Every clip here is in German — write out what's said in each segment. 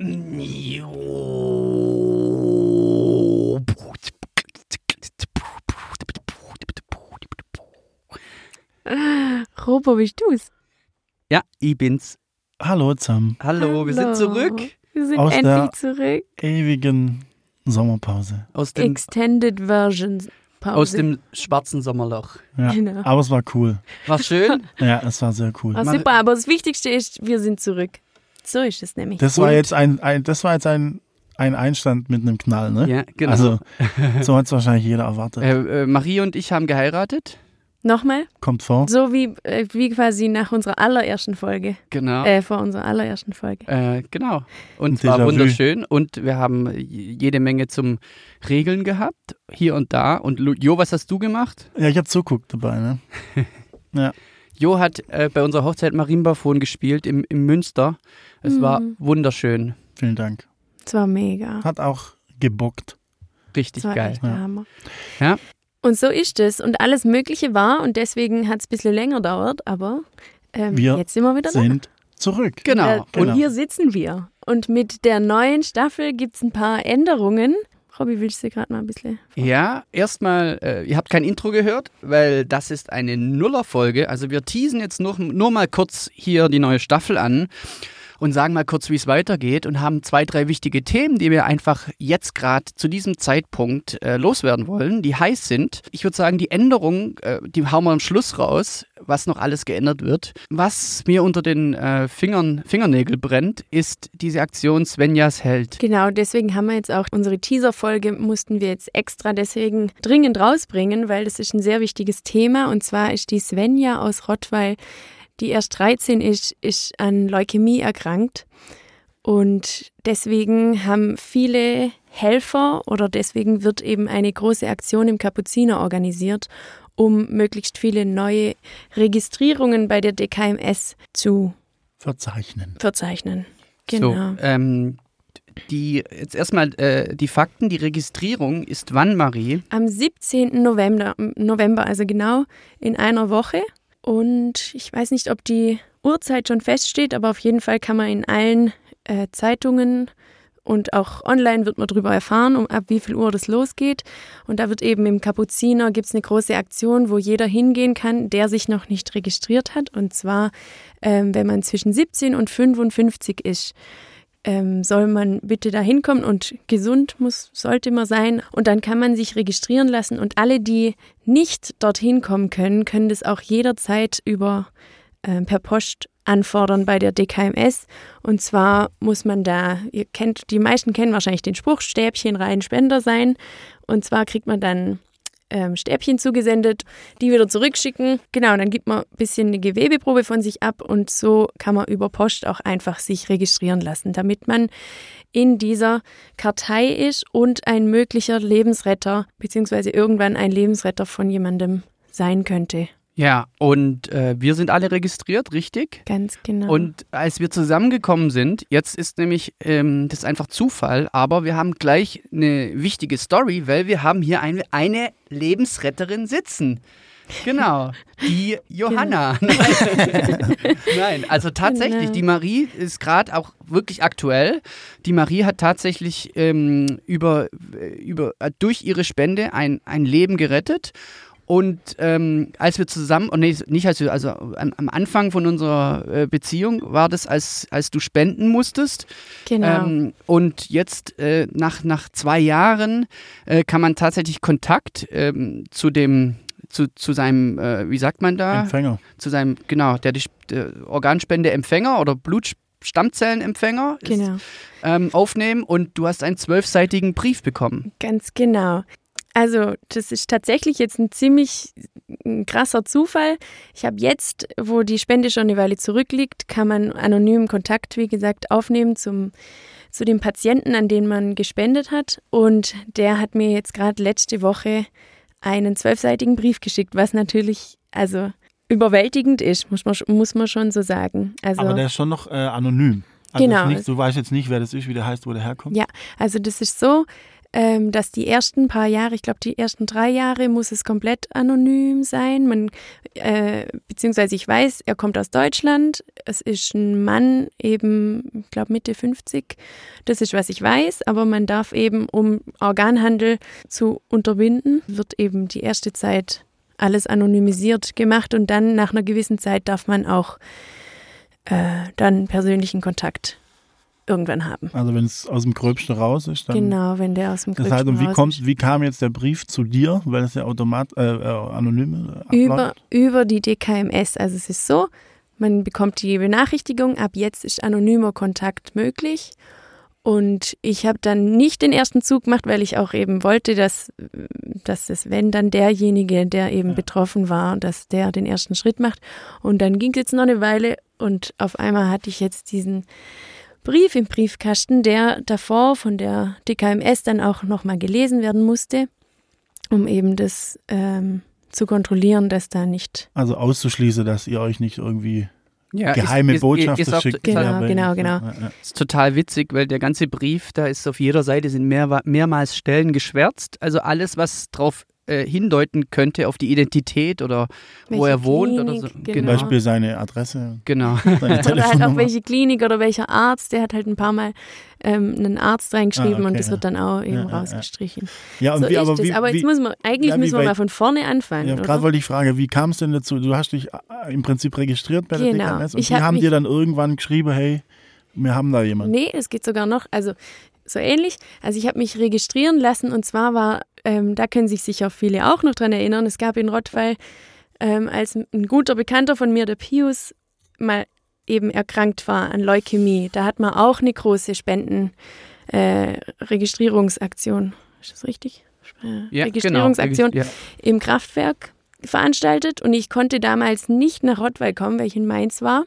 Robo, bist du's? Ja, ich bin's. Hallo zusammen. Hallo, wir sind Hallo. zurück Wir sind Aus endlich der- zurück. Ewigen Sommerpause. aus dem, Extended Version Pause. aus dem schwarzen Sommerloch. Ja. Genau. Aber es war cool. War schön. Ja, es war sehr cool. Mach- super, aber das Wichtigste ist, wir sind zurück. So ist es nämlich. Das war jetzt ein, ein das war jetzt ein, ein Einstand mit einem Knall, ne? ja, genau. Also, so hat es wahrscheinlich jeder erwartet. äh, äh, Marie und ich haben geheiratet. Nochmal, Kommt vor. so wie, äh, wie quasi nach unserer allerersten Folge. Genau. Äh, vor unserer allerersten Folge. Äh, genau. Und es war wunderschön. Und wir haben jede Menge zum Regeln gehabt, hier und da. Und Jo, was hast du gemacht? Ja, ich habe zuguckt dabei, ne? Jo hat äh, bei unserer Hochzeit Marienbauphon gespielt im, im Münster. Es war Mhm. wunderschön. Vielen Dank. Das war mega. Hat auch gebockt. Richtig war geil. Ja. Hammer. Ja. Und so ist es. Und alles Mögliche war und deswegen hat es ein bisschen länger gedauert, aber ähm, Wir jetzt sind wir wieder da. Sind zurück. Genau. Äh, Und Und hier sitzen wir. Und mit der neuen Staffel gibt es ein paar Änderungen. Robby, willst du gerade mal ein bisschen? Ja, erstmal, äh, ihr habt kein Intro gehört, weil das ist eine Nuller-Folge. Also wir teasen jetzt nur, nur mal kurz hier die neue Staffel an und sagen mal kurz, wie es weitergeht und haben zwei, drei wichtige Themen, die wir einfach jetzt gerade zu diesem Zeitpunkt äh, loswerden wollen, die heiß sind. Ich würde sagen, die Änderungen, äh, die hauen wir am Schluss raus, was noch alles geändert wird. Was mir unter den äh, Fingern, Fingernägel brennt, ist diese Aktion Svenjas Held. Genau, deswegen haben wir jetzt auch unsere Teaser-Folge, mussten wir jetzt extra deswegen dringend rausbringen, weil das ist ein sehr wichtiges Thema. Und zwar ist die Svenja aus Rottweil, die erst 13 ist, ist an Leukämie erkrankt. Und deswegen haben viele Helfer oder deswegen wird eben eine große Aktion im Kapuziner organisiert, um möglichst viele neue Registrierungen bei der DKMS zu Verzeichnen. verzeichnen. Genau. So, ähm, die, jetzt erstmal äh, die Fakten. Die Registrierung ist wann, Marie? Am 17. November, November, also genau in einer Woche. Und ich weiß nicht, ob die Uhrzeit schon feststeht, aber auf jeden Fall kann man in allen äh, Zeitungen und auch online wird man darüber erfahren, um ab wie viel Uhr das losgeht. Und da wird eben im Kapuziner gibt es eine große Aktion, wo jeder hingehen kann, der sich noch nicht registriert hat. Und zwar, ähm, wenn man zwischen 17 und 55 ist ähm, soll man bitte da hinkommen und gesund muss, sollte man sein. Und dann kann man sich registrieren lassen. Und alle, die nicht dorthin kommen können, können das auch jederzeit über äh, per Post anfordern bei der DKMS. Und zwar muss man da, ihr kennt, die meisten kennen wahrscheinlich den Spruch, Stäbchen rein, Spender sein. Und zwar kriegt man dann ähm, Stäbchen zugesendet, die wieder zurückschicken. Genau, und dann gibt man ein bisschen eine Gewebeprobe von sich ab und so kann man über Post auch einfach sich registrieren lassen, damit man in dieser Kartei ist und ein möglicher Lebensretter, beziehungsweise irgendwann ein Lebensretter von jemandem sein könnte. Ja, und äh, wir sind alle registriert, richtig? Ganz genau. Und als wir zusammengekommen sind, jetzt ist nämlich, ähm, das ist einfach Zufall, aber wir haben gleich eine wichtige Story, weil wir haben hier eine, eine Lebensretterin sitzen. Genau, die Johanna. Nein. Nein, also tatsächlich, Genau. die Marie ist gerade auch wirklich aktuell. Die Marie hat tatsächlich ähm, über, über, äh, durch ihre Spende ein, ein Leben gerettet. Und ähm, als wir zusammen, oh nee, nicht als wir, also am, am Anfang von unserer äh, Beziehung war das, als, als du spenden musstest. genau. Ähm, und jetzt äh, nach, nach zwei Jahren äh, kann man tatsächlich Kontakt ähm, zu dem, zu, zu seinem, äh, wie sagt man da? Empfänger. Zu seinem, genau, der, die, der Organspendeempfänger oder Blutstammzellenempfänger ist, genau. ähm, aufnehmen und du hast einen zwölfseitigen Brief bekommen. Ganz genau. Also, das ist tatsächlich jetzt ein ziemlich krasser Zufall. Ich habe jetzt, wo die Spende schon eine Weile zurückliegt, kann man anonym Kontakt, wie gesagt, aufnehmen zum, zu dem Patienten, an den man gespendet hat. Und der hat mir jetzt gerade letzte Woche einen zwölfseitigen Brief geschickt, was natürlich, also überwältigend ist, muss man, muss man schon so sagen. Also, Aber der ist schon noch äh, anonym. Also Genau. Nicht, du weißt jetzt nicht, wer das ist, wie der heißt, wo der herkommt. Ja, also das ist so, ähm, dass die ersten paar Jahre, ich glaube die ersten drei Jahre, muss es komplett anonym sein. Man, äh, beziehungsweise ich weiß, er kommt aus Deutschland. Es ist ein Mann, eben, ich glaube Mitte 50. Das ist, was ich weiß. Aber man darf eben, um Organhandel zu unterbinden, wird eben die erste Zeit alles anonymisiert gemacht und dann nach einer gewissen Zeit darf man auch äh, dann persönlichen Kontakt irgendwann haben. Also wenn es aus dem Gröbsten raus ist, dann. Genau, wenn der aus dem Das Gröbsten heißt, und wie, raus kommt, ist. wie kam jetzt der Brief zu dir? Weil es ja automat, äh, äh, anonym äh, Über, über die DKMS. Also es ist so, man bekommt die Benachrichtigung, ab jetzt ist anonymer Kontakt möglich. Und ich habe dann nicht den ersten Zug gemacht, weil ich auch eben wollte, dass, dass es, wenn dann derjenige, der eben Ja. betroffen war, dass der den ersten Schritt macht. Und dann ging es jetzt noch eine Weile und auf einmal hatte ich jetzt diesen Brief im Briefkasten, der davor von der DKMS dann auch nochmal gelesen werden musste, um eben das ähm, zu kontrollieren, dass da nicht. Also auszuschließen, dass ihr euch nicht irgendwie Ja, geheime ist, ist, Botschaften ist, schickt. Genau, Ja, genau, ja, genau. Ja, ja. ist total witzig, weil der ganze Brief, da ist auf jeder Seite sind mehr, mehrmals Stellen geschwärzt. Also alles, was darauf äh, hindeuten könnte auf die Identität oder wo welche er wohnt oder so. Zum Genau. Beispiel seine Adresse, Genau. seine Oder halt auch welche Klinik oder welcher Arzt, der hat halt ein paar Mal ähm, einen Arzt reingeschrieben Ah, okay, und das ja. wird dann auch eben Ja, rausgestrichen. Ja, und so wie, ist aber das. wie, aber jetzt wie, muss man, eigentlich ja, müssen wir mal von vorne anfangen. ja, gerade wollte ich fragen, wie kam es denn dazu? Du hast dich äh, im Prinzip registriert bei der Genau. DKMS und Ich die hab haben dir dann irgendwann geschrieben, hey, wir haben da jemanden. Nee, es geht sogar noch, also so ähnlich. Also ich habe mich registrieren lassen und zwar war, ähm, da können sich sicher viele auch noch dran erinnern, es gab in Rottweil, ähm, als ein guter Bekannter von mir, der Pius, mal eben erkrankt war an Leukämie. Da hat man auch eine große Spenden äh. Ist das richtig? Äh, Ja, Registrierungsaktion Genau. Im Kraftwerk veranstaltet und ich konnte damals nicht nach Rottweil kommen, weil ich in Mainz war,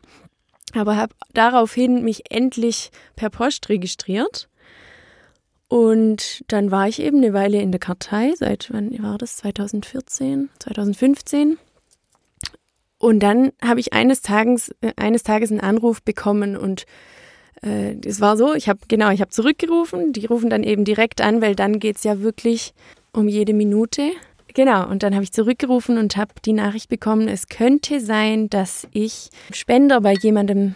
aber habe daraufhin mich endlich per Post registriert. Und dann war ich eben eine Weile in der Kartei, seit wann war das? 2014, 2015. Und dann habe ich eines Tages, äh, eines Tages einen Anruf bekommen und äh, es war so, ich habe genau, ich habe zurückgerufen, die rufen dann eben direkt an, weil dann geht es ja wirklich um jede Minute. Genau, und dann habe ich zurückgerufen und habe die Nachricht bekommen, es könnte sein, dass ich Spender bei jemandem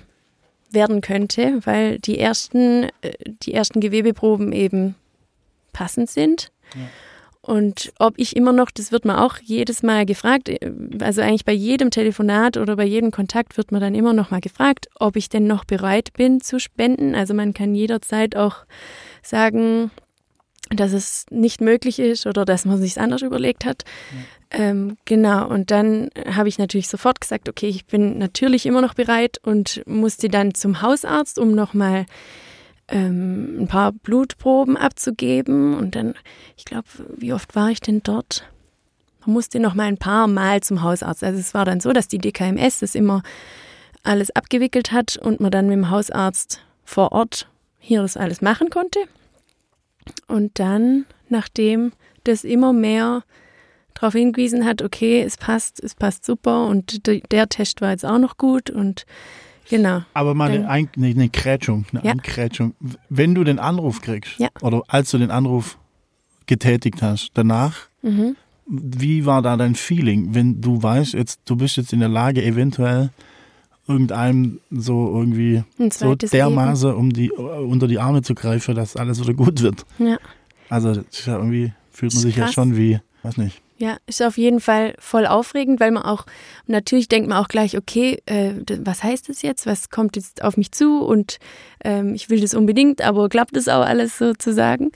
werden könnte, weil die ersten, äh, die ersten Gewebeproben eben passend sind. Und ob ich immer noch, das wird man auch jedes Mal gefragt, äh, also eigentlich bei jedem Telefonat oder bei jedem Kontakt wird man dann immer noch mal gefragt, ob ich denn noch bereit bin zu spenden. Also man kann jederzeit auch sagen, dass es nicht möglich ist oder dass man sich anders überlegt hat. Ähm, genau, und dann habe ich natürlich sofort gesagt, okay, ich bin natürlich immer noch bereit und musste dann zum Hausarzt, um nochmal ähm, ein paar Blutproben abzugeben. Und dann, ich glaube, wie oft war ich denn dort? Man musste noch mal ein paar Mal zum Hausarzt. Also es war dann so, dass die DKMS das immer alles abgewickelt hat und man dann mit dem Hausarzt vor Ort hier das alles machen konnte. Und dann, nachdem das immer mehr darauf hingewiesen hat, okay, es passt, es passt super und de- der Test war jetzt auch noch gut und genau. Aber mal eine, Ein eine, eine Krätschung, eine Ja. Einkrätschung. Wenn du den Anruf kriegst, Ja. oder als du den Anruf getätigt hast, danach, Mhm. wie war da dein Feeling, wenn du weißt, jetzt, du bist jetzt in der Lage, eventuell irgendeinem so irgendwie so dermaßen um die, unter die Arme zu greifen, dass alles wieder gut wird. Ja. Also ja irgendwie fühlt man sich ja krass. schon wie, weiß nicht. Ja, ist auf jeden Fall voll aufregend, weil man auch, natürlich denkt man auch gleich, okay, äh, was heißt das jetzt? Was kommt jetzt auf mich zu? Und ähm, ich will das unbedingt, aber klappt das auch alles sozusagen?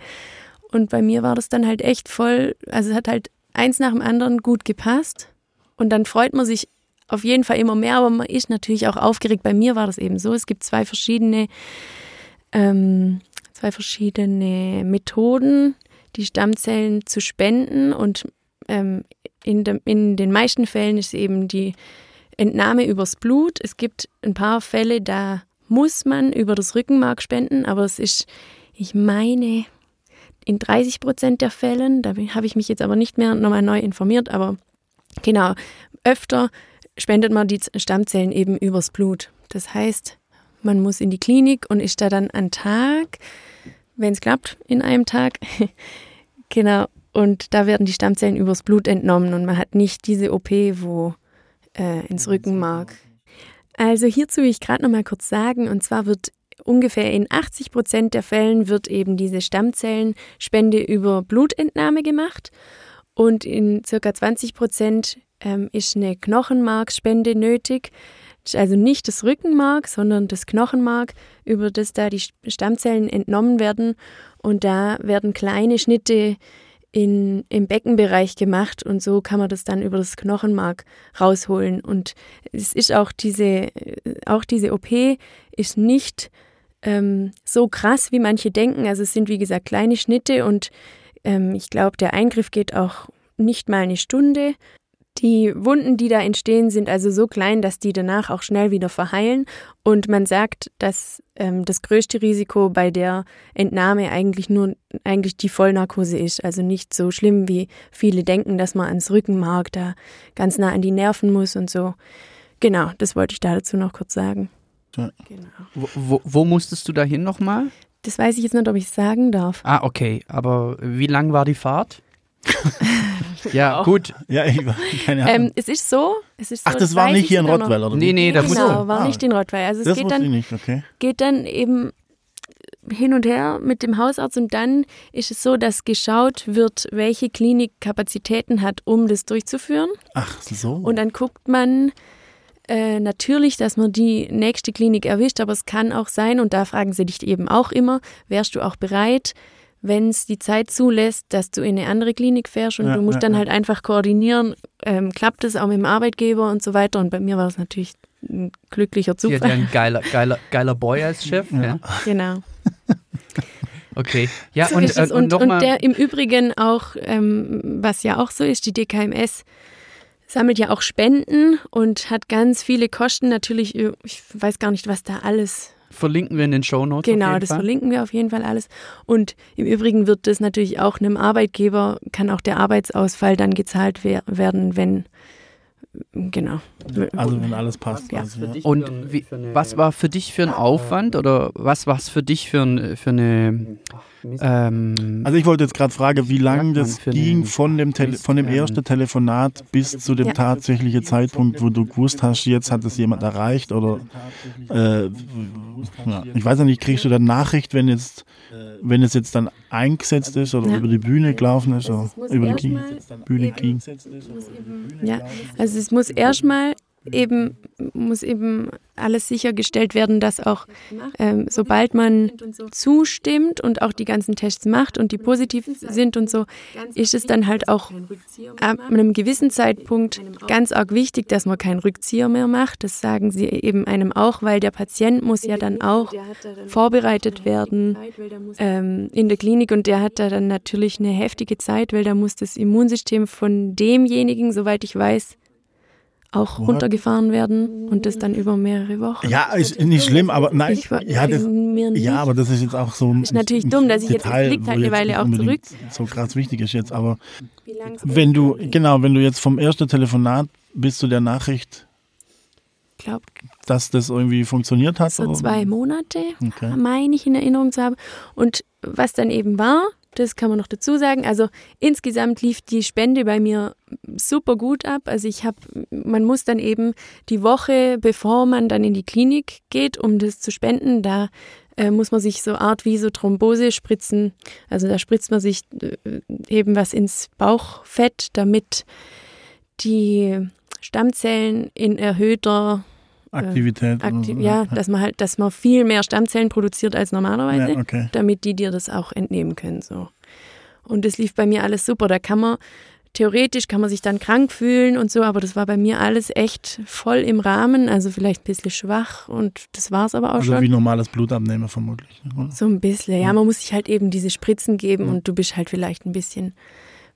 Und bei mir war das dann halt echt voll, also es hat halt eins nach dem anderen gut gepasst. Und dann freut man sich auf jeden Fall immer mehr, aber man ist natürlich auch aufgeregt. Bei mir war das eben so, es gibt zwei verschiedene, ähm, zwei verschiedene Methoden, die Stammzellen zu spenden und ähm, in, dem, in den meisten Fällen ist eben die Entnahme übers Blut. Es gibt ein paar Fälle, da muss man über das Rückenmark spenden, aber es ist, ich meine, in 30 Prozent der Fällen, da habe ich mich jetzt aber nicht mehr nochmal neu informiert, aber genau, öfter spendet man die Stammzellen eben übers Blut. Das heißt, man muss in die Klinik und ist da dann an Tag, wenn es klappt, in einem Tag. genau. Und da werden die Stammzellen übers Blut entnommen und man hat nicht diese OP, wo äh, ins Rückenmark. Also hierzu will ich gerade noch mal kurz sagen, und zwar wird ungefähr in 80 Prozent der Fällen wird eben diese Stammzellenspende über Blutentnahme gemacht und in circa 20 Prozent ähm, ist eine Knochenmarkspende nötig. Also nicht das Rückenmark, sondern das Knochenmark, über das da die Stammzellen entnommen werden. Und da werden kleine Schnitte in, im Beckenbereich gemacht und so kann man das dann über das Knochenmark rausholen. Und es ist auch diese, auch diese OP ist nicht ähm, so krass, wie manche denken. Also es sind wie gesagt kleine Schnitte und ähm, ich glaube, der Eingriff geht auch nicht mal eine Stunde. Die Wunden, die da entstehen, sind also so klein, dass die danach auch schnell wieder verheilen. Und man sagt, dass ähm, das größte Risiko bei der Entnahme eigentlich nur eigentlich die Vollnarkose ist. Also nicht so schlimm, wie viele denken, dass man ans Rückenmark da ganz nah an die Nerven muss und so. Genau, das wollte ich da dazu noch kurz sagen. Ja. Genau. Wo, wo, wo musstest du dahin nochmal? Das weiß ich jetzt nicht, ob ich sagen darf. Ah, okay. Aber wie lang war die Fahrt? ja, gut. Ja, ich keine Ahnung. Ähm, es ist so. Es ist so Ach, das war nicht hier in Rottweil, oder? Nee, nee, das genau, war ah, nicht in Rottweil. Also es geht dann, nicht, okay. geht dann eben hin und her mit dem Hausarzt und dann ist es so, dass geschaut wird, welche Klinik Kapazitäten hat, um das durchzuführen. Ach so. Und dann guckt man, äh, natürlich, dass man die nächste Klinik erwischt, aber es kann auch sein, und da fragen sie dich eben auch immer, wärst du auch bereit, wenn es die Zeit zulässt, dass du in eine andere Klinik fährst und ja, du musst ja, dann ja. halt einfach koordinieren, ähm, klappt es auch mit dem Arbeitgeber und so weiter. Und bei mir war es natürlich ein glücklicher Zufall. Sie hat ja ein geiler, geiler, geiler Boy als Chef. Genau. Okay, ja, so und, äh, und, und, und der im Übrigen auch, ähm, was ja auch so ist, die DKMS sammelt ja auch Spenden und hat ganz viele Kosten. Natürlich, ich weiß gar nicht, was da alles. Verlinken wir in den Show Notes. Genau, das Fall. verlinken wir auf jeden Fall alles. Und im Übrigen wird das natürlich auch einem Arbeitgeber, kann auch der Arbeitsausfall dann gezahlt werden, wenn Genau. Also wenn alles passt. Ja. Also, ja. Und wie, was war für dich für ein Aufwand oder was war es für dich für, ein, für eine... Ähm, also ich wollte jetzt gerade fragen, wie lange das ging von dem, Tele von dem ersten Telefonat bis zu dem ja. tatsächlichen Zeitpunkt, wo du gewusst hast, jetzt hat es jemand erreicht oder äh, ja, ich weiß nicht, kriegst du dann Nachricht, wenn jetzt wenn es jetzt dann eingesetzt ist oder ja. über die Bühne gelaufen ist oder über die Bühne ging. Ja, also es muss erstmal eben muss eben alles sichergestellt werden, dass auch ähm, sobald man zustimmt und auch die ganzen Tests macht und die positiv sind und so, ist es dann halt auch ab einem gewissen Zeitpunkt ganz arg wichtig, dass man keinen Rückzieher mehr macht. Das sagen sie eben einem auch, weil der Patient muss ja dann auch vorbereitet werden ähm, in der Klinik und der hat da dann natürlich eine heftige Zeit, weil da muss das Immunsystem von demjenigen, soweit ich weiß, auch What? runtergefahren werden und das dann über mehrere Wochen. Ja, ist nicht schlimm, aber nein. Ich, ja, das, ja, aber das ist jetzt auch so ein. Ist natürlich dumm, dass ich Detail, jetzt, halt eine Weile auch zurück. So krass wichtig ist jetzt, aber wenn du, genau, wenn du jetzt vom ersten Telefonat bis zu der Nachricht glaub, dass das irgendwie funktioniert hat? So zwei Monate, okay. meine ich in Erinnerung zu haben. Und was dann eben war, das kann man noch dazu sagen. Also insgesamt lief die Spende bei mir super gut ab. Also ich habe, man muss dann eben die Woche, bevor man dann in die Klinik geht, um das zu spenden, da äh, muss man sich so Art wie so Thrombose spritzen. Also da spritzt man sich äh, eben was ins Bauchfett, damit die Stammzellen in erhöhter Aktivität. Aktiv ja, dass man halt, dass man viel mehr Stammzellen produziert als normalerweise, ja, okay. damit die dir das auch entnehmen können. So. Und das lief bei mir alles super. Da kann man, theoretisch kann man sich dann krank fühlen und so, aber das war bei mir alles echt voll im Rahmen, also vielleicht ein bisschen schwach und das war es aber auch also schon. Also wie normales Blutabnehmen vermutlich. Oder? So ein bisschen, ja, man muss sich halt eben diese Spritzen geben ja. und du bist halt vielleicht ein bisschen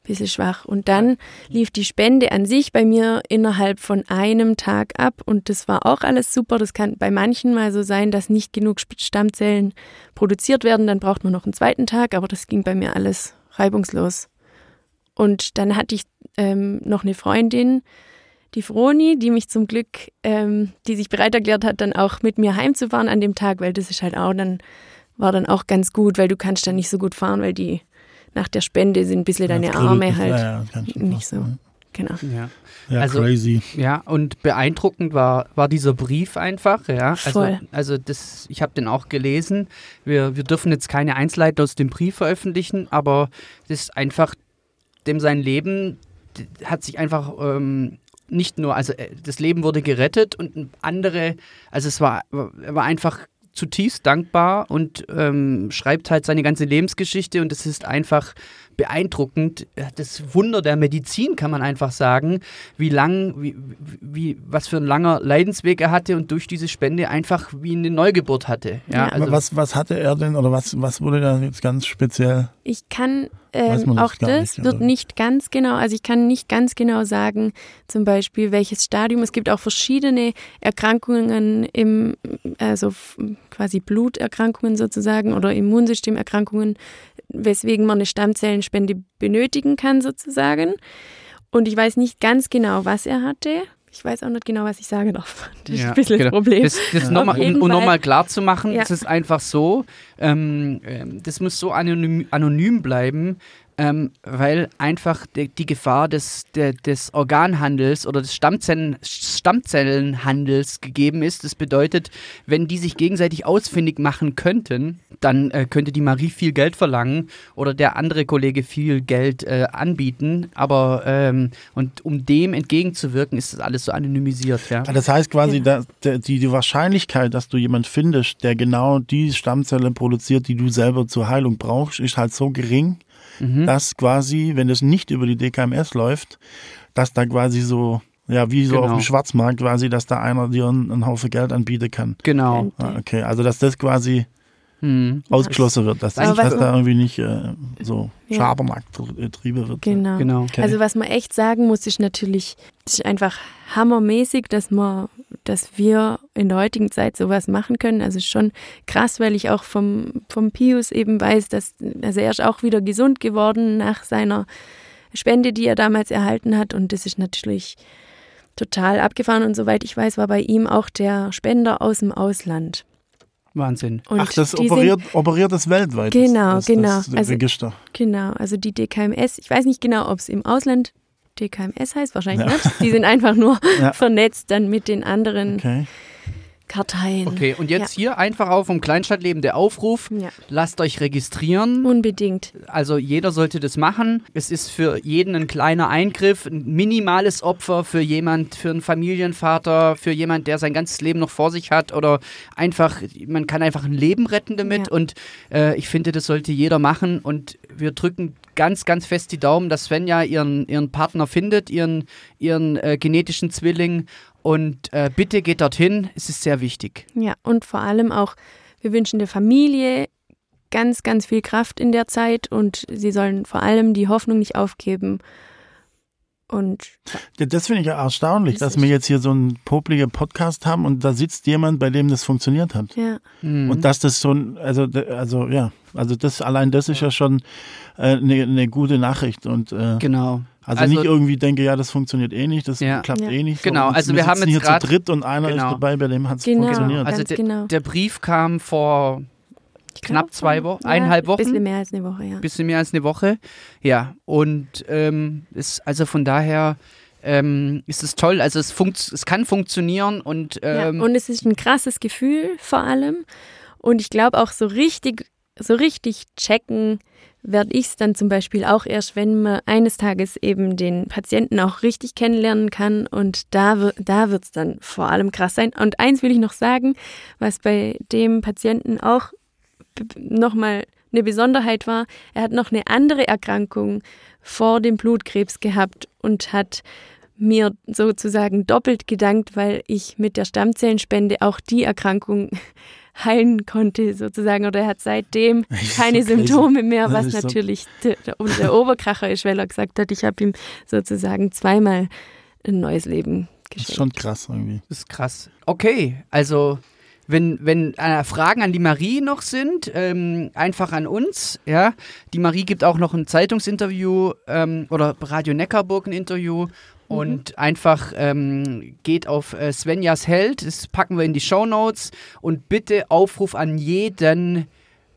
bisschen schwach. Und dann lief die Spende an sich bei mir innerhalb von einem Tag ab und das war auch alles super. Das kann bei manchen mal so sein, dass nicht genug Stammzellen produziert werden, dann braucht man noch einen zweiten Tag, aber das ging bei mir alles reibungslos. Und dann hatte ich ähm, noch eine Freundin, die Froni, die mich zum Glück, ähm, die sich bereit erklärt hat, dann auch mit mir heimzufahren an dem Tag, weil das ist halt auch dann war dann auch ganz gut, weil du kannst dann nicht so gut fahren, weil die nach der Spende sind ein bisschen deine Arme halt ja, ja, nicht so. Genau. Ja. Ja, also, crazy. Ja, und beeindruckend war, war dieser Brief einfach. Ja. Also, Voll. also das, ich habe den auch gelesen. Wir, wir dürfen jetzt keine Einzelheiten aus dem Brief veröffentlichen, aber das ist einfach dem sein Leben hat sich einfach ähm, nicht nur, also äh, das Leben wurde gerettet und andere, also es war, war einfach zutiefst dankbar und ähm, schreibt halt seine ganze Lebensgeschichte und es ist einfach beeindruckend. Das Wunder der Medizin kann man einfach sagen, wie lang, wie, wie, was für ein langer Leidensweg er hatte und durch diese Spende einfach wie eine Neugeburt hatte. Ja, also was, was hatte er denn oder was, was wurde da jetzt ganz speziell? Ich kann ähm, auch das nicht, wird nicht ganz genau, also ich kann nicht ganz genau sagen, zum Beispiel welches Stadium. Es gibt auch verschiedene Erkrankungen im, also quasi Bluterkrankungen sozusagen oder Immunsystemerkrankungen, weswegen man eine Stammzellenspende benötigen kann sozusagen. Und ich weiß nicht ganz genau, was er hatte. Ich weiß auch nicht genau, was ich sagen darf. Das ist ja, ein bisschen genau. das Problem. Das, das noch mal, um, um nochmal klar zu machen, ja. es ist einfach so, ähm, ähm, das muss so anonym, anonym bleiben, ähm, weil einfach die, die Gefahr des, der, des Organhandels oder des Stammzellen, Stammzellenhandels gegeben ist. Das bedeutet, wenn die sich gegenseitig ausfindig machen könnten, dann äh, könnte die Marie viel Geld verlangen oder der andere Kollege viel Geld äh, anbieten. Aber ähm, und um dem entgegenzuwirken, ist das alles so anonymisiert. Ja? Das heißt quasi, ja. da, die, die Wahrscheinlichkeit, dass du jemanden findest, der genau die Stammzellen produziert, die du selber zur Heilung brauchst, ist halt so gering, mhm. dass quasi, wenn es nicht über die DKMS läuft, dass da quasi so ja, wie so genau. auf dem Schwarzmarkt quasi, dass da einer dir einen, einen Haufen Geld anbieten kann. Genau. Ah, okay, also dass das quasi hm. ausgeschlossen wird, dass, das, dass da irgendwie nicht äh, so ja. Schabermarkttriebe wird. Genau. genau. Okay. Also was man echt sagen muss, ist natürlich, es ist einfach hammermäßig, dass man, dass wir in der heutigen Zeit sowas machen können. Also schon krass, weil ich auch vom, vom Pius eben weiß, dass, also er ist auch wieder gesund geworden nach seiner Spende, die er damals erhalten hat. Und das ist natürlich total abgefahren. Und soweit ich weiß, war bei ihm auch der Spender aus dem Ausland. Wahnsinn. Und Ach, das operiert, sind, operiert das weltweit. Genau, das, genau. Das also, Register. Genau, also die DKMS, ich weiß nicht genau, ob es im Ausland DKMS heißt, wahrscheinlich ja. nicht. Die sind einfach nur ja. vernetzt dann mit den anderen okay. Karteien. Okay, und jetzt ja. hier einfach auf vom Kleinstadtleben der Aufruf. Ja. Lasst euch registrieren. Unbedingt. Also jeder sollte das machen. Es ist für jeden ein kleiner Eingriff, ein minimales Opfer für jemand, für einen Familienvater, für jemand, der sein ganzes Leben noch vor sich hat oder einfach, man kann einfach ein Leben retten damit. Ja. Und äh, ich finde, das sollte jeder machen. Und wir drücken ganz, ganz fest die Daumen, dass Svenja ihren, ihren Partner findet, ihren, ihren äh, genetischen Zwilling und äh, bitte geht dorthin, es ist sehr wichtig. Ja, und vor allem auch, wir wünschen der Familie ganz, ganz viel Kraft in der Zeit und sie sollen vor allem die Hoffnung nicht aufgeben. Und ja, das finde ich ja erstaunlich, das dass wir jetzt hier so einen popligen Podcast haben und da sitzt jemand, bei dem das funktioniert hat. Ja. Mhm. Und dass das so ein, also, also ja, also das allein das ist ja schon eine äh, ne, ne gute Nachricht und äh, genau. Also, also, nicht irgendwie denke, ja, das funktioniert eh nicht, das ja. klappt ja. eh nicht. So. Genau, also wir, wir haben jetzt hier grad, zu dritt und einer genau. ist dabei, bei dem hat es genau, funktioniert. Also de, genau. der Brief kam vor knapp zwei Wochen, ja, eineinhalb Wochen. Bisschen mehr als eine Woche, ja. Bisschen mehr als eine Woche, ja. Und ähm, ist also von daher ähm, ist es toll. Also es, funkt, es kann funktionieren und ähm, ja, und es ist ein krasses Gefühl vor allem. Und ich glaube auch so richtig, so richtig checken werde ich es dann zum Beispiel auch erst, wenn man eines Tages eben den Patienten auch richtig kennenlernen kann. Und da, da wird es dann vor allem krass sein. Und eins will ich noch sagen, was bei dem Patienten auch nochmal eine Besonderheit war, er hat noch eine andere Erkrankung vor dem Blutkrebs gehabt und hat mir sozusagen doppelt gedankt, weil ich mit der Stammzellenspende auch die Erkrankung heilen konnte, sozusagen. Oder er hat seitdem keine so Symptome mehr, was natürlich so der, der Oberkracher ist, weil er gesagt hat, ich habe ihm sozusagen zweimal ein neues Leben geschenkt. Das ist schon krass irgendwie. Das ist krass. Okay, also wenn, wenn äh, Fragen an die Marie noch sind, ähm, einfach an uns. Ja, die Marie gibt auch noch ein Zeitungsinterview ähm, oder Radio Neckarburg ein Interview. Und mhm. einfach ähm, geht auf äh, Svenjas Held, das packen wir in die Show Notes. Und bitte Aufruf an jeden,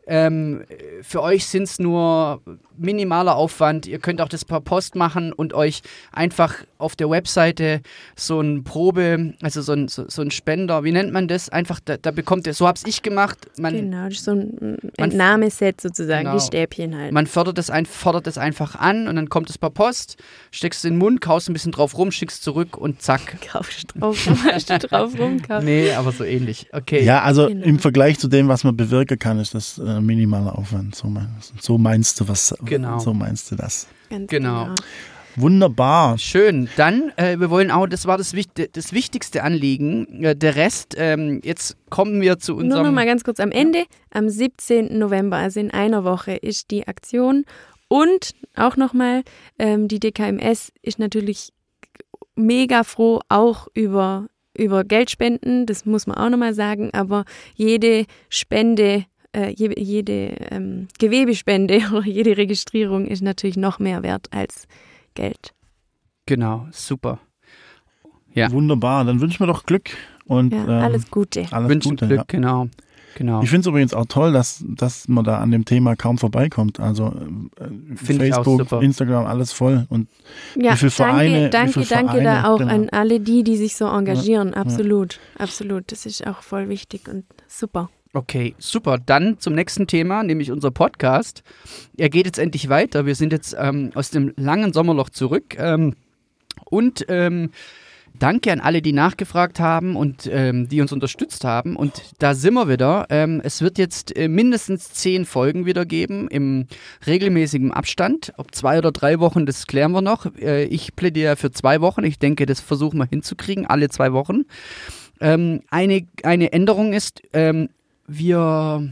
Ähm, für euch sind es nur minimaler Aufwand. Ihr könnt auch das per Post machen und euch einfach auf der Webseite so ein Probe, also so ein, so, so ein Spender, wie nennt man das? Einfach, da, da bekommt ihr, so habe ich gemacht. Man, genau, so ein Entnahmeset sozusagen, genau, die Stäbchen halt. Man fördert das, ein, fordert das einfach an und dann kommt es per Post, steckst es in den Mund, kaust ein bisschen drauf rum, schickst zurück und zack. Kaufst drauf rum, hast du drauf rum Nee, aber so ähnlich. Okay. Ja, also genau. im Vergleich zu dem, was man bewirken kann, ist das äh, minimaler Aufwand. So, mein, so meinst du was Genau. So meinst du das. Ganz genau. genau. Wunderbar. Schön. Dann, äh, wir wollen auch, das war das, das wichtigste Anliegen. Äh, der Rest, ähm, jetzt kommen wir zu unserem. Nur noch mal ganz kurz am Ende. Am 17. November, also in einer Woche, ist die Aktion. Und auch nochmal, ähm, die DKMS ist natürlich mega froh auch über, über Geldspenden. Das muss man auch nochmal sagen. Aber jede Spende äh, jede, jede ähm, Gewebespende oder jede Registrierung ist natürlich noch mehr wert als Geld. Genau, super. Ja. Wunderbar, dann wünschen wir doch Glück und ja, ähm, alles Gute. Alles wünschen Gute, Glück, ja. genau. Genau. Ich finde es übrigens auch toll, dass, dass man da an dem Thema kaum vorbeikommt. Also äh, Facebook, Instagram, alles voll. Und ja, wie viele Vereine. Danke, viele danke Vereine, da auch genau. an alle die, die sich so engagieren. Ja, absolut, ja. absolut. Das ist auch voll wichtig und super. Okay, super. Dann zum nächsten Thema, nämlich unser Podcast. Er geht jetzt endlich weiter. Wir sind jetzt ähm, aus dem langen Sommerloch zurück. Ähm, und ähm, danke an alle, die nachgefragt haben und ähm, die uns unterstützt haben. Und da sind wir wieder. Ähm, es wird jetzt äh, mindestens zehn Folgen wieder geben im regelmäßigen Abstand. Ob zwei oder drei Wochen, das klären wir noch. Äh, ich plädiere für zwei Wochen. Ich denke, das versuchen wir hinzukriegen, alle zwei Wochen. Ähm, eine, eine Änderung ist, ähm, wir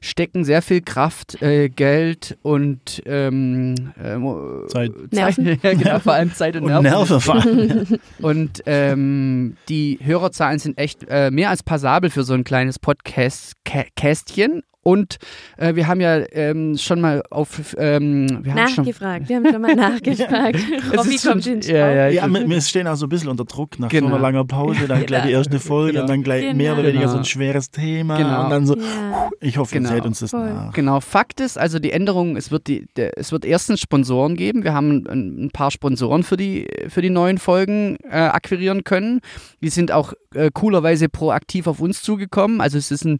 stecken sehr viel Kraft, äh, Geld und ähm, äh, Zeit. Zeit ja, genau, vor allem Zeit und, und Nerven. Nerven und ähm, die Hörerzahlen sind echt äh, mehr als passabel für so ein kleines Podcast-Kästchen. Und äh, wir haben ja ähm, schon mal auf. Ähm, wir nachgefragt, schon, wir haben schon mal nachgefragt. Robby kommt schon, ja, ja, ja, wir, wir stehen auch so ein bisschen unter Druck nach genau. so einer langen Pause, dann gleich die genau. erste Folge genau. und dann gleich genau. mehr oder weniger so ein schweres Thema. Genau. Und dann so, ja. ich hoffe, genau. seht uns das Voll. nach. Genau, Fakt ist, also die Änderung, es wird, die, der, es wird erstens Sponsoren geben. Wir haben ein, ein, paar Sponsoren für die, für die neuen Folgen äh, akquirieren können. Die sind auch äh, coolerweise proaktiv auf uns zugekommen. Also es ist ein,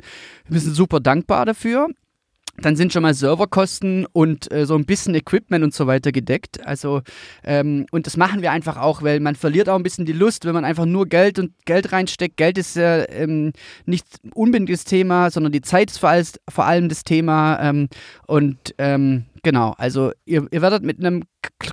wir sind super dankbar dafür. Dann sind schon mal Serverkosten und äh, so ein bisschen Equipment und so weiter gedeckt. Also, ähm, und das machen wir einfach auch, weil man verliert auch ein bisschen die Lust, wenn man einfach nur Geld und Geld reinsteckt. Geld ist ja ähm, nicht unbedingt das Thema, sondern die Zeit ist vor, alles, vor allem das Thema. Ähm, und ähm, Genau, also ihr, ihr werdet mit einem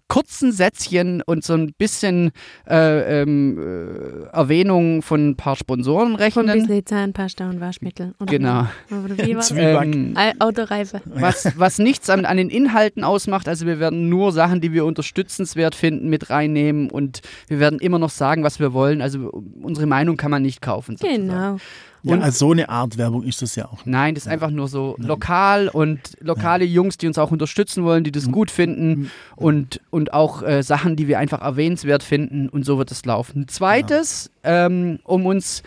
kurzen Sätzchen und so ein bisschen äh, ähm, äh, Erwähnung von ein paar Sponsoren rechnen. Und ein bisschen Zahnpasta und Waschmittel. Oder genau. ähm, Autoreife. Was, was nichts an, an den Inhalten ausmacht, also wir werden nur Sachen, die wir unterstützenswert finden, mit reinnehmen und wir werden immer noch sagen, was wir wollen. Also unsere Meinung kann man nicht kaufen. Sozusagen. Genau. Ja, also so eine Art Werbung ist das ja auch. Nein, das ist einfach nur so lokal und lokale ja. Jungs, die uns auch unterstützen wollen, die das mhm. gut finden mhm. Und, und auch äh, Sachen, die wir einfach erwähnenswert finden und so wird es laufen. Zweites, ja. ähm, um uns,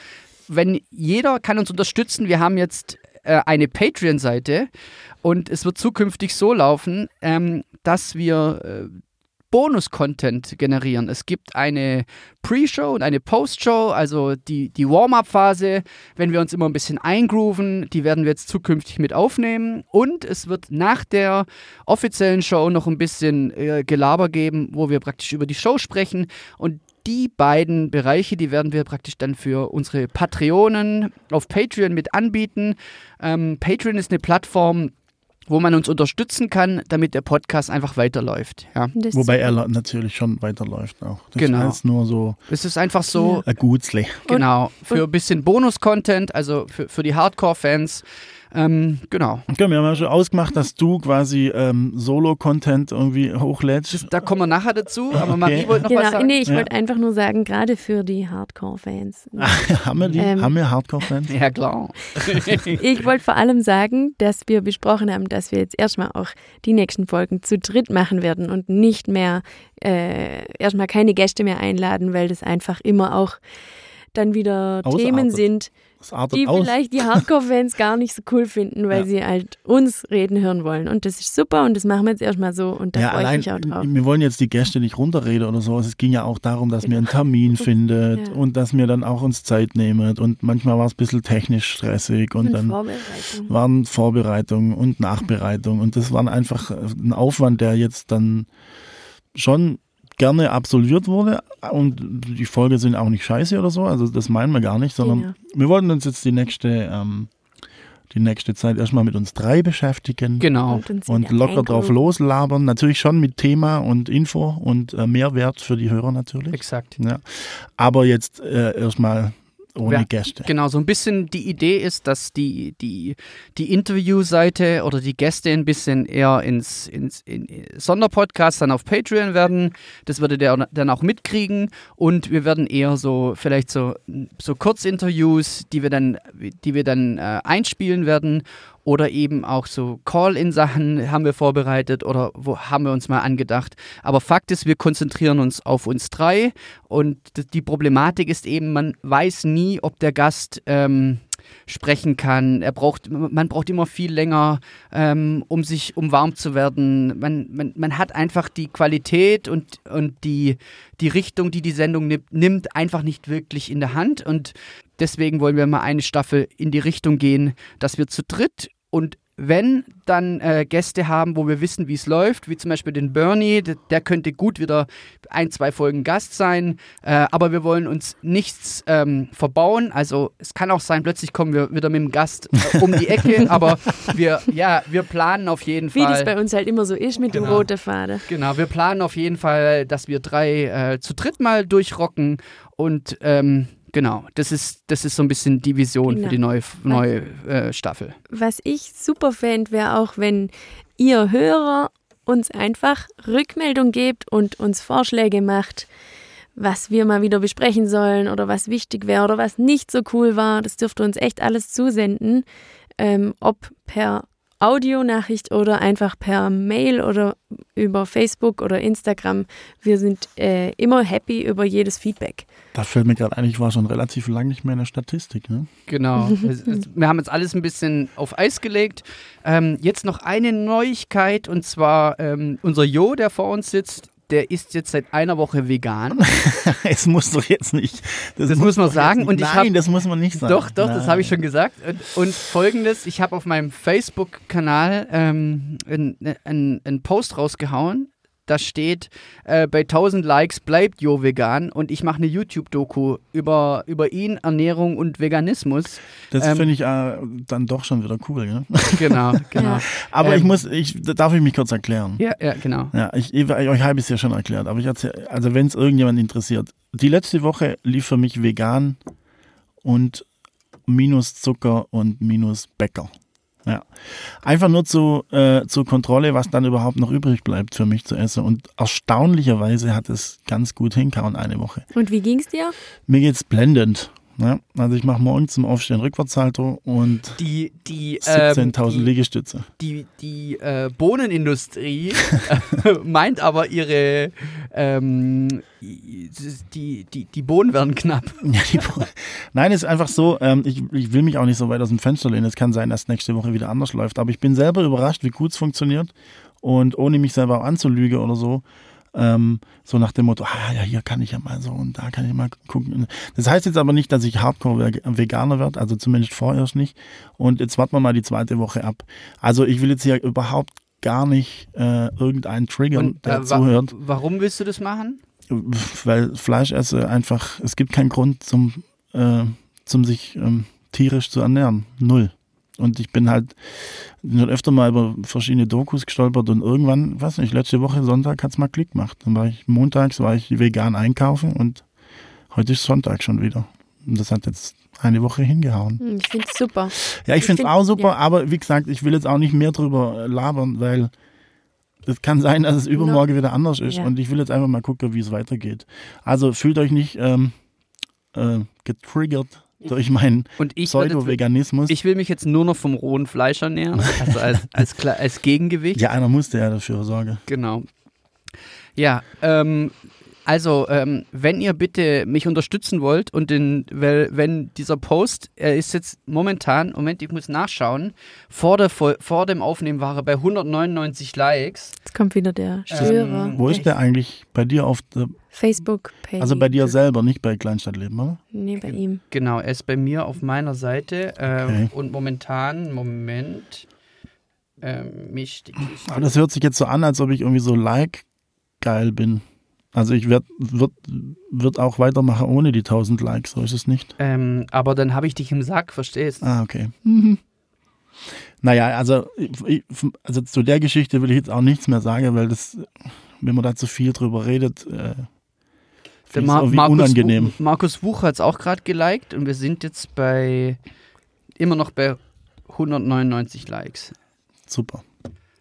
wenn jeder kann uns unterstützen, wir haben jetzt äh, eine Patreon-Seite und es wird zukünftig so laufen, ähm, dass wir äh, Bonus-Content generieren. Es gibt eine Pre-Show und eine Post-Show, also die, die Warm-up-Phase, wenn wir uns immer ein bisschen eingrooven, die werden wir jetzt zukünftig mit aufnehmen. Und es wird nach der offiziellen Show noch ein bisschen äh, Gelaber geben, wo wir praktisch über die Show sprechen. Und die beiden Bereiche, die werden wir praktisch dann für unsere Patreonen auf Patreon mit anbieten. Ähm, Patreon ist eine Plattform, wo man uns unterstützen kann, damit der Podcast einfach weiterläuft. Ja. Wobei er natürlich schon weiterläuft auch. Das genau. ist nur so. Es ist einfach so. Ein Gutsle. Genau. Für ein bisschen Bonus-Content, also für, für die Hardcore-Fans. Ähm, genau. Okay, wir haben ja schon ausgemacht, dass du quasi ähm, Solo-Content irgendwie hochlädst. Da kommen wir nachher dazu, aber okay. Marie wollte noch genau, was sagen. Nee, ich ja. wollte einfach nur sagen, gerade für die Hardcore-Fans. haben wir die? Ähm, haben wir Hardcore-Fans? Ja, klar. ich wollte vor allem sagen, dass wir besprochen haben, dass wir jetzt erstmal auch die nächsten Folgen zu dritt machen werden und nicht mehr äh, erstmal keine Gäste mehr einladen, weil das einfach immer auch dann wieder Ausartet. Themen sind, die aus. vielleicht die Hardcore-Fans gar nicht so cool finden, weil ja. sie halt uns reden hören wollen. Und das ist super und das machen wir jetzt erstmal so und da ja, freue ich mich auch drauf. Wir wollen jetzt die Gäste nicht runterreden oder so. Es ging ja auch darum, dass genau. wir einen Termin findet ja. und dass wir dann auch uns Zeit nehmen. Und manchmal war es ein bisschen technisch stressig und, und dann Vorbereitung. waren Vorbereitungen und Nachbereitung. Und das war einfach ein Aufwand, der jetzt dann schon gerne absolviert wurde und die Folge sind auch nicht scheiße oder so, also das meinen wir gar nicht, sondern ja. wir wollten uns jetzt die nächste, ähm, die nächste Zeit erstmal mit uns drei beschäftigen. Genau. Und, und locker drauf loslabern. Natürlich schon mit Thema und Info und äh, Mehrwert für die Hörer natürlich. Exakt. Ja. Aber jetzt äh, erstmal ohne Gäste. Genau, so ein bisschen die Idee ist, dass die, die, die Interviewseite oder die Gäste ein bisschen eher ins, ins in Sonderpodcast dann auf Patreon werden. Das würde der dann auch mitkriegen und wir werden eher so vielleicht so, so Kurzinterviews, die wir dann, die wir dann äh, einspielen werden oder eben auch so Call-in-Sachen haben wir vorbereitet oder wo haben wir uns mal angedacht. Aber Fakt ist, wir konzentrieren uns auf uns drei und die Problematik ist eben, man weiß nie, ob der Gast ähm, sprechen kann. Er braucht, man braucht immer viel länger, ähm, um sich, um warm zu werden. Man, man, man hat einfach die Qualität und, und die, die Richtung, die die Sendung nimmt, nimmt, einfach nicht wirklich in der Hand. Und deswegen wollen wir mal eine Staffel in die Richtung gehen, dass wir zu dritt und wenn dann äh, Gäste haben, wo wir wissen, wie es läuft, wie zum Beispiel den Bernie, der, der, könnte gut wieder ein, zwei Folgen Gast sein, äh, aber wir wollen uns nichts ähm, verbauen. Also es kann auch sein, plötzlich kommen wir wieder mit dem Gast äh, um die Ecke, aber wir, ja, wir planen auf jeden wie Fall. Wie das bei uns halt immer so ist mit genau. dem roten Faden. Genau, wir planen auf jeden Fall, dass wir drei äh, zu dritt mal durchrocken und ähm, Genau, das ist, das ist so ein bisschen die Vision genau. für die neue, neue äh, Staffel. Was ich super fände, wäre auch, wenn ihr Hörer uns einfach Rückmeldung gebt und uns Vorschläge macht, was wir mal wieder besprechen sollen oder was wichtig wäre oder was nicht so cool war. Das dürft ihr uns echt alles zusenden, ähm, ob per Audionachricht oder einfach per Mail oder über Facebook oder Instagram. Wir sind äh, immer happy über jedes Feedback. Da fällt mir gerade ein, ich war schon relativ lange nicht mehr in der Statistik. Ne? Genau. wir haben jetzt alles ein bisschen auf Eis gelegt. Ähm, jetzt noch eine Neuigkeit und zwar ähm, unser Jo, der vor uns sitzt, der ist jetzt seit einer Woche vegan. Es muss doch jetzt nicht. Das, das muss, man sagen. Und nein, hab, das muss man nicht sagen. Doch, doch, nein. das habe ich schon gesagt. Und, und folgendes: Ich habe auf meinem Facebook-Kanal ähm, einen ein Post rausgehauen da steht, äh, bei 1000 Likes bleibt Jo vegan und ich mache eine YouTube-Doku über, über ihn, Ernährung und Veganismus. Das ähm, finde ich äh, dann doch schon wieder cool, ja? Genau, genau. Ja. Aber ähm, ich muss, ich, darf ich mich kurz erklären? Ja, ja, genau. Ja, ich, ich euch habe es ja schon erklärt, aber ich erzähle, also wenn es irgendjemand interessiert. Die letzte Woche lief für mich vegan und minus Zucker und minus Bäcker. Ja. Einfach nur zu, äh, zur Kontrolle, was dann überhaupt noch übrig bleibt für mich zu essen. Und erstaunlicherweise hat es ganz gut hinkauen eine Woche. Und wie ging es dir? Mir geht es blendend. Ja, also ich mache morgens zum Aufstehen Rückwärtssalto und die, die, 17.000 ähm, Liegestütze. Die, die äh, Bohnenindustrie äh, meint aber ihre ähm, die, die, die Bohnen werden knapp. Ja, die Nein, es ist einfach so, ähm, ich, ich will mich auch nicht so weit aus dem Fenster lehnen. Es kann sein, dass nächste Woche wieder anders läuft. Aber ich bin selber überrascht, wie gut es funktioniert. Und ohne mich selber anzulügen oder so, ähm, so nach dem Motto, ah ja, hier kann ich ja mal so und da kann ich mal gucken. Das heißt jetzt aber nicht, dass ich Hardcore-Veganer werde, also zumindest vorerst nicht. Und jetzt warten wir mal die zweite Woche ab. Also ich will jetzt hier überhaupt gar nicht äh, irgendeinen triggern, und, der äh, zuhört. Warum willst du das machen? Weil Fleisch esse einfach, es gibt keinen Grund zum, äh, zum sich ähm, tierisch zu ernähren. Null. Und ich bin halt nur öfter mal über verschiedene Dokus gestolpert und irgendwann, weiß nicht, letzte Woche Sonntag hat es mal Klick gemacht. Dann war ich montags war ich vegan einkaufen und heute ist Sonntag schon wieder. Und das hat jetzt eine Woche hingehauen. Hm, ich finde es super. Ja, ich, ich finde es auch super, ja. aber wie gesagt, ich will jetzt auch nicht mehr drüber labern, weil es kann sein, dass es übermorgen wieder anders ist. Ja. Und ich will jetzt einfach mal gucken, wie es weitergeht. Also fühlt euch nicht ähm, äh, getriggert durch meinen Pseudo-Veganismus. Ich will mich jetzt nur noch vom rohen Fleisch ernähren, also als, als, als Gegengewicht. Ja, einer musste ja dafür sorgen. Genau. Ja, ähm, also, ähm, wenn ihr bitte mich unterstützen wollt und den, weil, wenn dieser Post, er ist jetzt momentan, Moment, ich muss nachschauen, vor, der, vor dem Aufnehmen war er bei 199 Likes. Jetzt kommt wieder der Störer. Ähm, wo ist der eigentlich bei dir auf der Facebook-Page? Also bei dir selber, nicht bei Kleinstadtleben, oder? Nee, bei ihm. Genau, er ist bei mir auf meiner Seite äh, okay. und momentan, Moment, ähm, mich. Aber das hört sich jetzt so an, als ob ich irgendwie so like geil bin. Also ich werde wird, wird auch weitermachen ohne die 1000 Likes, so ist es nicht. Ähm, aber dann habe ich dich im Sack, verstehst? Ah, okay. Mhm. Naja, also, ich, also zu der Geschichte will ich jetzt auch nichts mehr sagen, weil das, wenn man da zu viel drüber redet, äh, der Mar Markus unangenehm. Wuch, Markus Wuch hat es auch gerade geliked und wir sind jetzt bei immer noch bei 199 Likes. Super.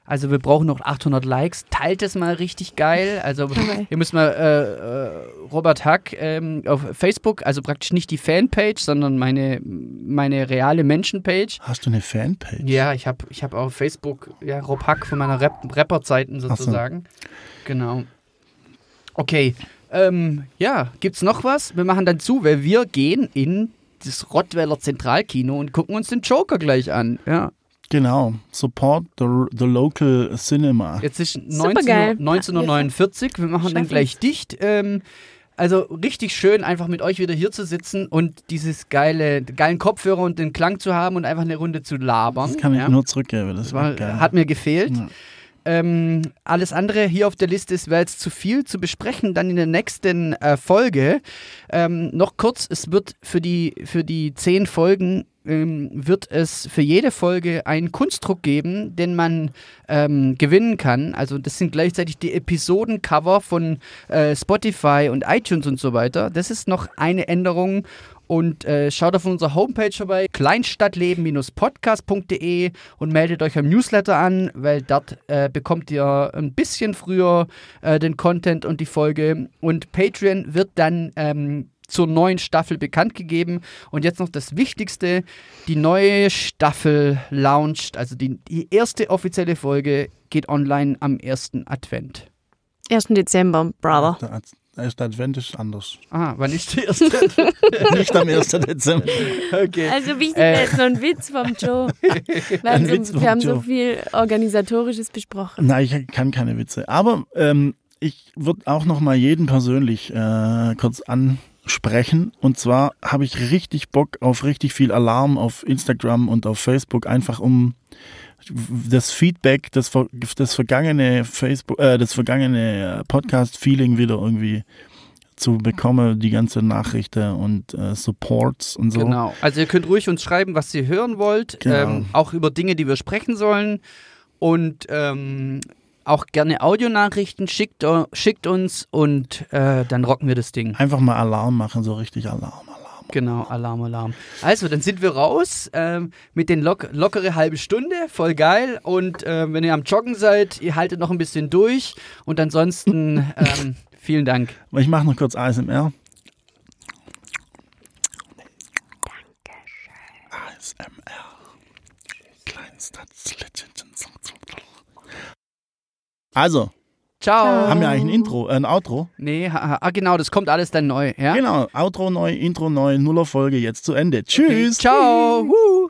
Also wir brauchen noch 800 Likes. Teilt es mal richtig geil. Also okay. ihr müsst mal äh, äh, Robert Hack ähm, auf Facebook, also praktisch nicht die Fanpage, sondern meine, meine reale Menschenpage. Hast du eine Fanpage? Ja, ich habe ich hab auf Facebook ja, Rob Hack von meiner Rap Rapperzeiten sozusagen. So. Genau. Okay. Ähm, ja, gibt's noch was? Wir machen dann zu, weil wir gehen in das Rottweiler Zentralkino und gucken uns den Joker gleich an. Ja. Genau, support the, the local cinema. Jetzt ist 19, 1949, wir machen dann gleich dicht. Ähm, also richtig schön, einfach mit euch wieder hier zu sitzen und dieses geile, geilen Kopfhörer und den Klang zu haben und einfach eine Runde zu labern. Das kann ich ja. nur zurückgeben. Das, das war, hat mir gefehlt. Ja. Ähm, alles andere hier auf der Liste ist, wäre jetzt zu viel zu besprechen, dann in der nächsten äh, Folge. Ähm, noch kurz, es wird für die, für die zehn Folgen ähm, wird es für jede Folge einen Kunstdruck geben, den man ähm, gewinnen kann. Also das sind gleichzeitig die Episodencover von äh, Spotify und iTunes und so weiter. Das ist noch eine Änderung und äh, schaut auf unserer Homepage vorbei, kleinstadtleben-podcast.de und meldet euch am Newsletter an, weil dort äh, bekommt ihr ein bisschen früher äh, den Content und die Folge. Und Patreon wird dann ähm, zur neuen Staffel bekannt gegeben. Und jetzt noch das Wichtigste: Die neue Staffel launcht, also die, die erste offizielle Folge geht online am 1. Advent. 1. Dezember, Brother. Der erste Advent ist anders. Ah, wann ist der erste Nicht am 1. Dezember. Okay. Also wichtig äh. ist noch ein Witz vom Joe. Weil so, wir haben Joe. so viel Organisatorisches besprochen. Nein, ich kann keine Witze. Aber ähm, ich würde auch noch mal jeden persönlich äh, kurz ansprechen. Und zwar habe ich richtig Bock auf richtig viel Alarm auf Instagram und auf Facebook, einfach um das Feedback, das, das vergangene Facebook, äh, das vergangene Podcast-Feeling wieder irgendwie zu bekommen, die ganze Nachrichten und äh, Supports und so. Genau. Also ihr könnt ruhig uns schreiben, was ihr hören wollt, genau. ähm, auch über Dinge, die wir sprechen sollen und ähm, auch gerne Audionachrichten schickt, schickt uns und äh, dann rocken wir das Ding. Einfach mal Alarm machen, so richtig Alarm. Genau, Alarm, Alarm. Also, dann sind wir raus ähm, mit den lock lockere halbe Stunde, voll geil. Und äh, wenn ihr am Joggen seid, ihr haltet noch ein bisschen durch. Und ansonsten ähm, vielen Dank. Ich mache noch kurz ASMR. Dankeschön. ASMR. Kleinster Also, Ciao. Haben wir eigentlich ein Intro, äh, ein Outro? Nee, ah, genau, das kommt alles dann neu, ja? Genau, Outro neu, Intro neu, Nuller Folge jetzt zu Ende. Tschüss. Okay. Ciao. Woo.